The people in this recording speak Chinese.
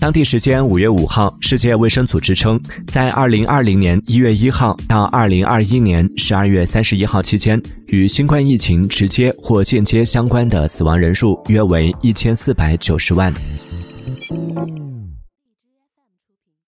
当地时间五月五号世界卫生组织称在二零二零年一月一号到二零二一年十二月三十一号期间与新冠疫情直接或间接相关的死亡人数约为一千四百九十万。